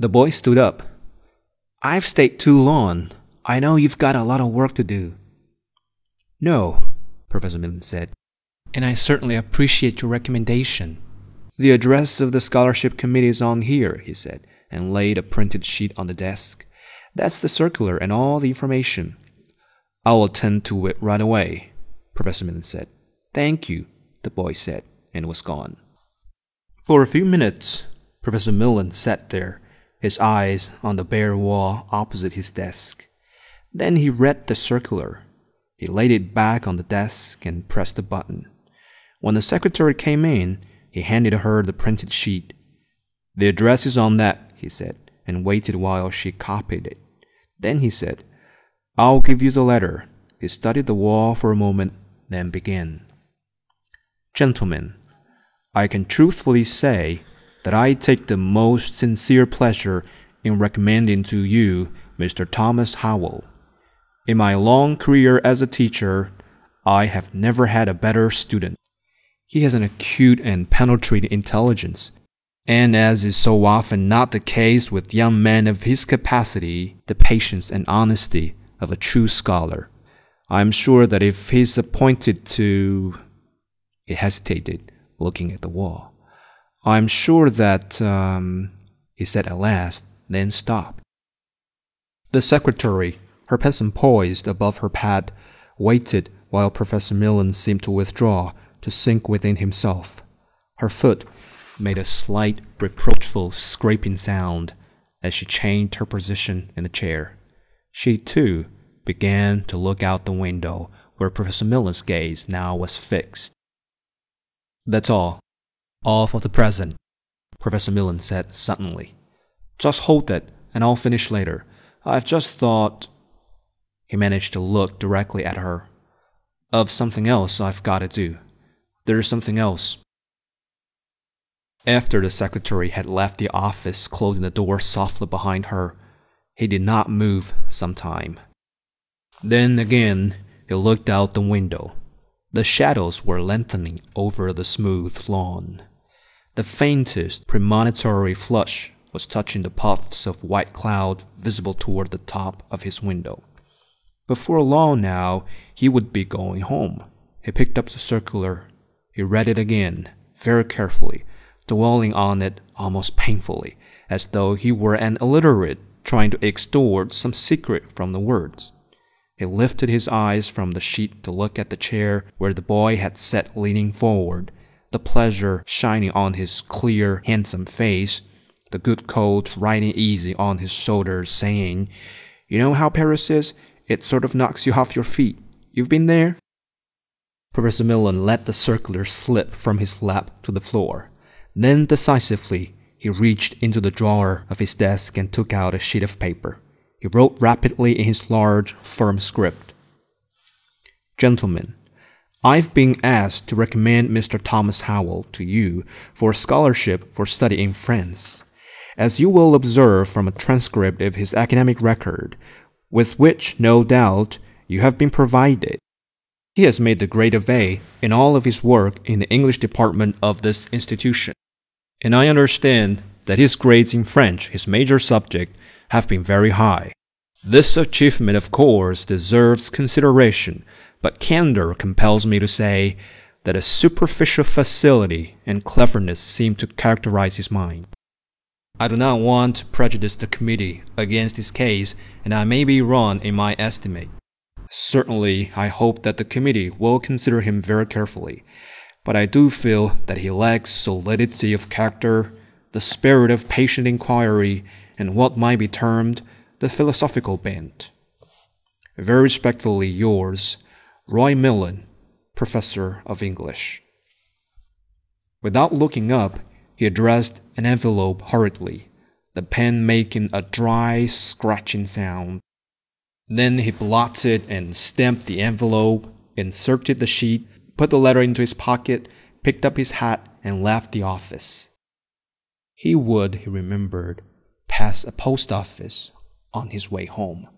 The boy stood up. I've stayed too long. I know you've got a lot of work to do. No, Professor Millen said, and I certainly appreciate your recommendation. The address of the scholarship committee is on here, he said, and laid a printed sheet on the desk. That's the circular and all the information. I'll attend to it right away, Professor Millen said. Thank you, the boy said, and was gone. For a few minutes, Professor Millen sat there, his eyes on the bare wall opposite his desk. Then he read the circular. He laid it back on the desk and pressed a button. When the secretary came in, he handed her the printed sheet. The address is on that, he said, and waited while she copied it. Then he said, I'll give you the letter. He studied the wall for a moment, then began. Gentlemen, I can truthfully say that I take the most sincere pleasure in recommending to you Mr. Thomas Howell. In my long career as a teacher, I have never had a better student. He has an acute and penetrating intelligence, and as is so often not the case with young men of his capacity, the patience and honesty of a true scholar. I am sure that if he's appointed to. He hesitated, looking at the wall. I am sure that, um, he said at last, then stopped. The secretary, her pencil poised above her pad, waited while Professor Millen seemed to withdraw, to sink within himself. Her foot made a slight, reproachful scraping sound as she changed her position in the chair. She, too, began to look out the window where Professor Millen's gaze now was fixed. That's all. All for the present, Professor Millen said suddenly. Just hold it, and I'll finish later. I've just thought. He managed to look directly at her. Of something else I've got to do. There's something else. After the secretary had left the office, closing the door softly behind her, he did not move some time. Then again, he looked out the window. The shadows were lengthening over the smooth lawn. The faintest premonitory flush was touching the puffs of white cloud visible toward the top of his window. Before long now, he would be going home. He picked up the circular. He read it again, very carefully, dwelling on it almost painfully, as though he were an illiterate trying to extort some secret from the words. He lifted his eyes from the sheet to look at the chair where the boy had sat leaning forward, the pleasure shining on his clear, handsome face, the good coat riding easy on his shoulders, saying, You know how Paris is? It sort of knocks you off your feet. You've been there? Professor Millen let the circular slip from his lap to the floor. Then, decisively, he reached into the drawer of his desk and took out a sheet of paper. He wrote rapidly in his large, firm script Gentlemen, I've been asked to recommend Mr. Thomas Howell to you for a scholarship for study in France. As you will observe from a transcript of his academic record, with which, no doubt, you have been provided, he has made the grade of A in all of his work in the English department of this institution. And I understand that his grades in French, his major subject, have been very high. This achievement, of course, deserves consideration, but candor compels me to say that a superficial facility and cleverness seem to characterize his mind. I do not want to prejudice the committee against his case, and I may be wrong in my estimate. Certainly, I hope that the committee will consider him very carefully, but I do feel that he lacks solidity of character, the spirit of patient inquiry, and what might be termed the philosophical bent. Very respectfully yours, Roy Millen, Professor of English. Without looking up, he addressed an envelope hurriedly, the pen making a dry, scratching sound. Then he blotted and stamped the envelope, inserted the sheet, put the letter into his pocket, picked up his hat, and left the office. He would, he remembered, pass a post office on his way home.